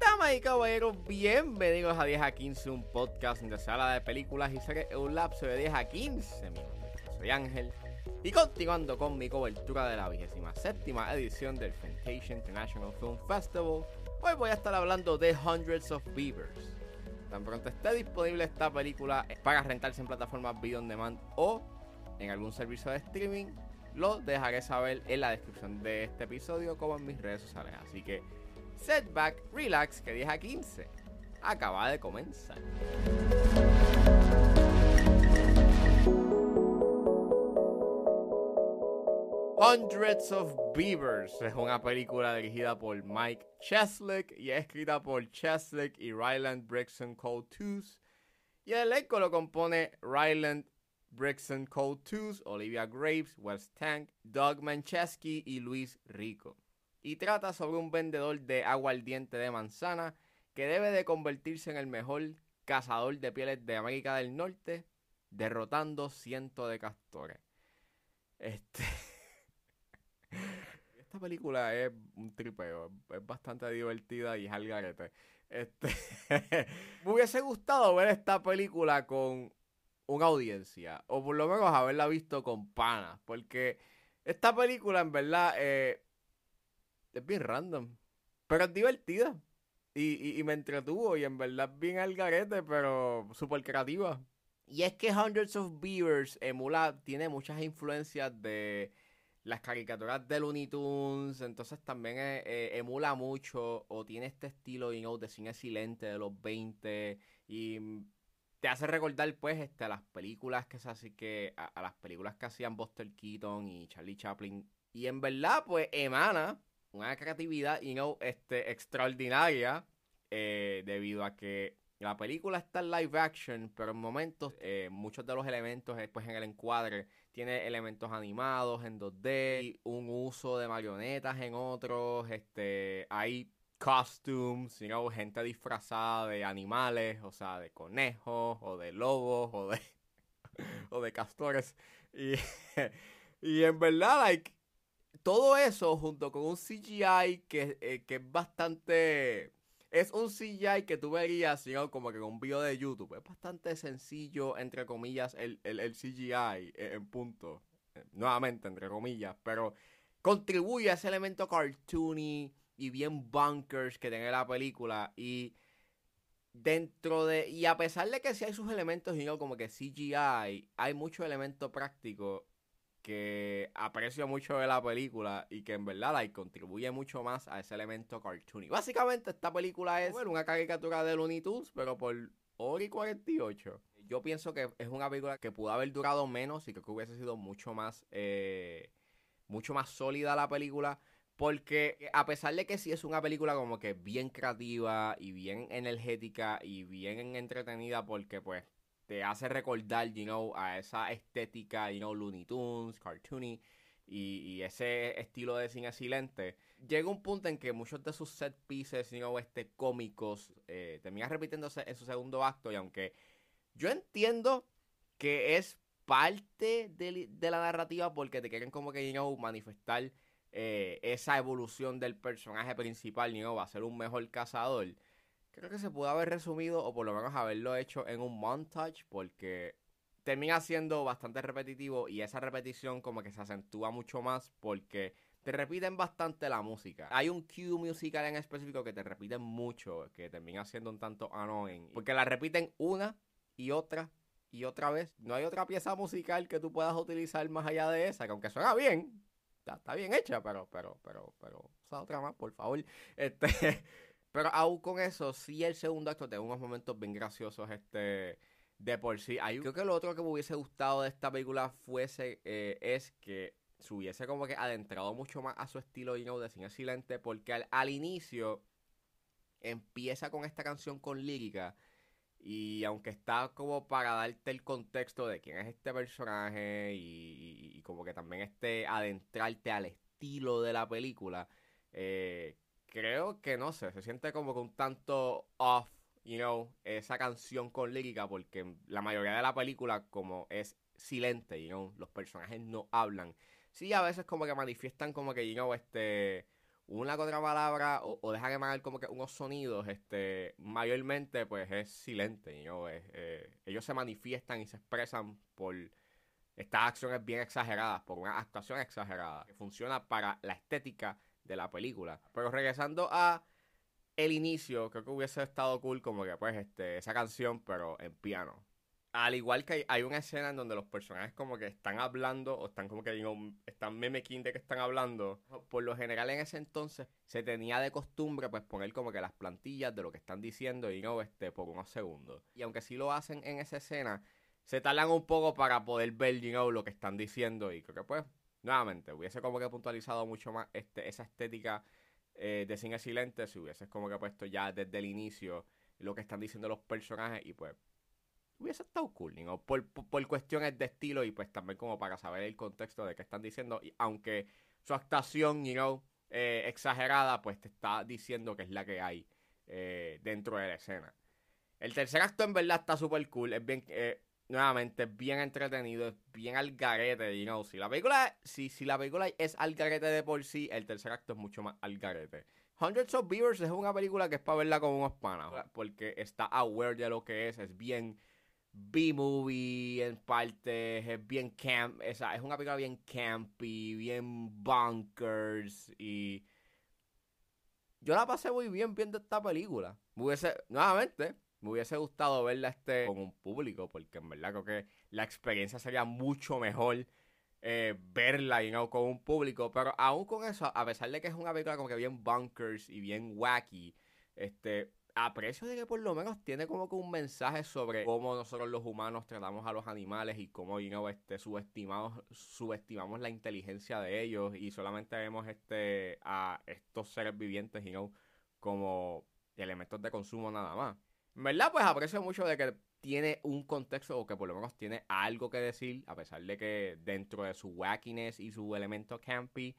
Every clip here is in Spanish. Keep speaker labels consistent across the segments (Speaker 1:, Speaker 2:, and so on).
Speaker 1: Damas y caballeros, bienvenidos a 10 a 15, un podcast donde se habla de películas y series en un lapso de 10 a 15 minutos. Soy Ángel y continuando con mi cobertura de la vigésima séptima edición del Fantasia International Film Festival, hoy voy a estar hablando de Hundreds of Beavers. Tan pronto esté disponible esta película para rentarse en plataformas video on demand o en algún servicio de streaming, lo dejaré saber en la descripción de este episodio como en mis redes sociales. Así que setback, relax, que 10 a 15 acaba de comenzar. Hundreds of Beavers es una película dirigida por Mike Cheslick y escrita por Cheslick y Ryland Brixton Coates. Y el elenco lo compone Ryland Brixton Coates, Olivia Graves, Wes Tank, Doug Manchesky y Luis Rico. Y trata sobre un vendedor de aguardiente de manzana que debe de convertirse en el mejor cazador de pieles de América del Norte, derrotando cientos de castores. Este. Esta película es un tripeo, es bastante divertida y es al garete. Este, me hubiese gustado ver esta película con una audiencia, o por lo menos haberla visto con panas, porque esta película en verdad eh, es bien random, pero es divertida. Y, me entretuvo y en verdad bien al garete, pero súper creativa. Y es que Hundreds of Beavers emula, tiene muchas influencias de las caricaturas de Looney Tunes, entonces también eh, eh, emula mucho o tiene este estilo you know, de cine silente de los 20 y te hace recordar pues este, a las películas que así que a, las películas que hacían Buster Keaton y Charlie Chaplin. Y en verdad pues emana una creatividad you know, este, extraordinaria eh, debido a que la película está en live action, pero en momentos eh, muchos de los elementos después en el encuadre tiene elementos animados en 2D, y un uso de marionetas en otros, este, hay costumes, you know, gente disfrazada de animales, o sea, de conejos o de lobos o de o de castores y, y en verdad like todo eso junto con un CGI que, eh, que es bastante es un CGI que tú verías, ¿no? como que en un video de YouTube. Es bastante sencillo, entre comillas, el, el, el CGI en punto. Nuevamente, entre comillas. Pero contribuye a ese elemento cartoony y bien bunkers que tiene la película. Y dentro de... Y a pesar de que sí hay sus elementos, ¿no? como que CGI, hay mucho elemento práctico que aprecio mucho de la película y que en verdad like, contribuye mucho más a ese elemento cartoony. Básicamente esta película es bueno, una caricatura de Looney Tunes, pero por hora y 48. Yo pienso que es una película que pudo haber durado menos y que hubiese sido mucho más, eh, mucho más sólida la película. Porque a pesar de que sí es una película como que bien creativa y bien energética y bien entretenida porque pues te hace recordar, you know, a esa estética, you know, Looney Tunes, cartoony y, ese estilo de cine silente. Llega un punto en que muchos de sus set pieces, you know, este, cómicos, eh, terminan repitiéndose en su segundo acto y aunque yo entiendo que es parte de la narrativa porque te quieren como que, you know, manifestar eh, esa evolución del personaje principal, know, va a ser un mejor cazador creo que se pudo haber resumido o por lo menos haberlo hecho en un montage porque termina siendo bastante repetitivo y esa repetición como que se acentúa mucho más porque te repiten bastante la música. Hay un cue musical en específico que te repiten mucho, que termina siendo un tanto annoying, porque la repiten una y otra y otra vez. No hay otra pieza musical que tú puedas utilizar más allá de esa, que aunque suena bien, está, bien hecha, pero, pero, pero, pero, usa otra más, por favor. Este... Pero aún con eso, sí el segundo acto tiene unos momentos bien graciosos este de por sí. Hay, creo que lo otro que me hubiese gustado de esta película fuese eh, es que se hubiese como que adentrado mucho más a su estilo you know, de cine silente porque al, al, inicio empieza con esta canción con lírica y aunque está como para darte el contexto de quién es este personaje y, y, como que también este adentrarte al estilo de la película eh, creo que no sé, se siente como que un tanto off, you know, esa canción con lírica, porque la mayoría de la película, como es silente, you know, los personajes no hablan, Sí, a veces como que manifiestan como que, you know, este, una que otra palabra o, o emanar como que unos sonidos, este, mayormente pues es silente, know, eh, ellos se manifiestan y se expresan por estas acciones bien exageradas, por una actuación exagerada, que funciona para la estética de la película. Pero regresando a el inicio, creo que hubiese estado cool como que pues este, esa canción, pero en piano. Al igual que hay, una escena en donde los personajes como que están hablando o están como que están mimicking de que están hablando. Por lo general en ese entonces se tenía de costumbre pues poner como que las plantillas de lo que están diciendo y no este por unos segundos. Y aunque sí lo hacen en esa escena, se tardan un poco para poder ver you lo que están diciendo y creo que pues nuevamente hubiese como que puntualizado mucho más este, esa estética eh, de cine silente si hubiese como que puesto ya desde el inicio lo que están diciendo los personajes y pues hubiese estado cool, ¿no? por, por, cuestiones de estilo y pues también como para saber el contexto de qué están diciendo. Y aunque su actuación, you know, eh, exagerada, pues te está diciendo que es la que hay eh, dentro de la escena. El tercer acto en verdad está súper cool, es bien, eh, nuevamente, es bien entretenido, es bien al garete, you know. Si la película, si, si la película es al garete de por sí, el tercer acto es mucho más al garete. Hundreds of Beavers es una película que es para verla como unos panas, porque está aware de lo que es, es bien B-movie en parte, es bien camp, es, es una película bien campy, bien bunkers y yo la pasé muy bien viendo esta película. Me hubiese, nuevamente, me hubiese gustado verla este con un público, porque en verdad creo que la experiencia sería mucho mejor eh, verla y no con un público. Pero aún con eso, a pesar de que es una película como que bien bunkers y bien wacky, este, aprecio de que por lo menos tiene como que un mensaje sobre cómo nosotros los humanos tratamos a los animales y cómo you este, subestimamos, subestimamos la inteligencia de ellos y solamente vemos este, a estos seres vivientes you como elementos de consumo nada más. En verdad, pues aprecio mucho de que tiene un contexto o que por lo menos tiene algo que decir, a pesar de que dentro de su wackiness y su elemento campy,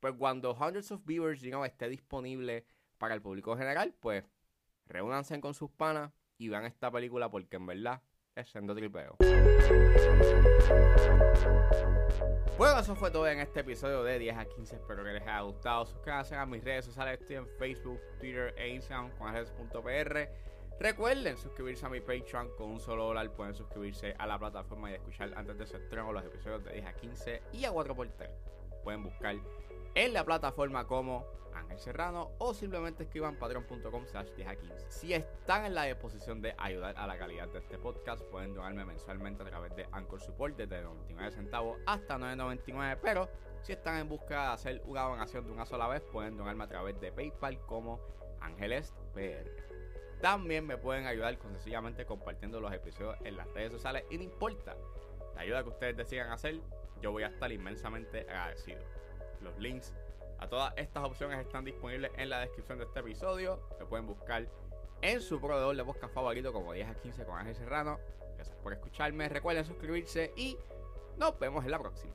Speaker 1: pues cuando Hundreds of Viewers you know, esté disponible para el público general, pues reúnanse con sus panas y vean esta película porque en verdad es siendo tripeo. Bueno, eso fue todo en este episodio de 10 a 15. Espero que les haya gustado. Suscríbanse a mis redes sociales. Estoy en Facebook, Twitter e Instagram con redes.pr. Recuerden suscribirse a mi Patreon con un solo dólar. Pueden suscribirse a la plataforma y escuchar antes de su estreno los episodios de 10 a 15 y a 4x3. Pueden buscar en la plataforma como Ángel Serrano o simplemente escriban patreon.com slash 10 Si están en la disposición de ayudar a la calidad de este podcast, pueden donarme mensualmente a través de Anchor Support desde 99 centavos hasta 9.99, pero si están en busca de hacer una donación de una sola vez, pueden donarme a través de PayPal como Ángeles PR. También me pueden ayudar con sencillamente compartiendo los episodios en las redes sociales y no importa la ayuda que ustedes decidan hacer, yo voy a estar inmensamente agradecido. Los links a todas estas opciones están disponibles en la descripción de este episodio. Me pueden buscar en su proveedor de podcast favorito como 10 a 15 con Ángel Serrano. Gracias por escucharme. Recuerden suscribirse y nos vemos en la próxima.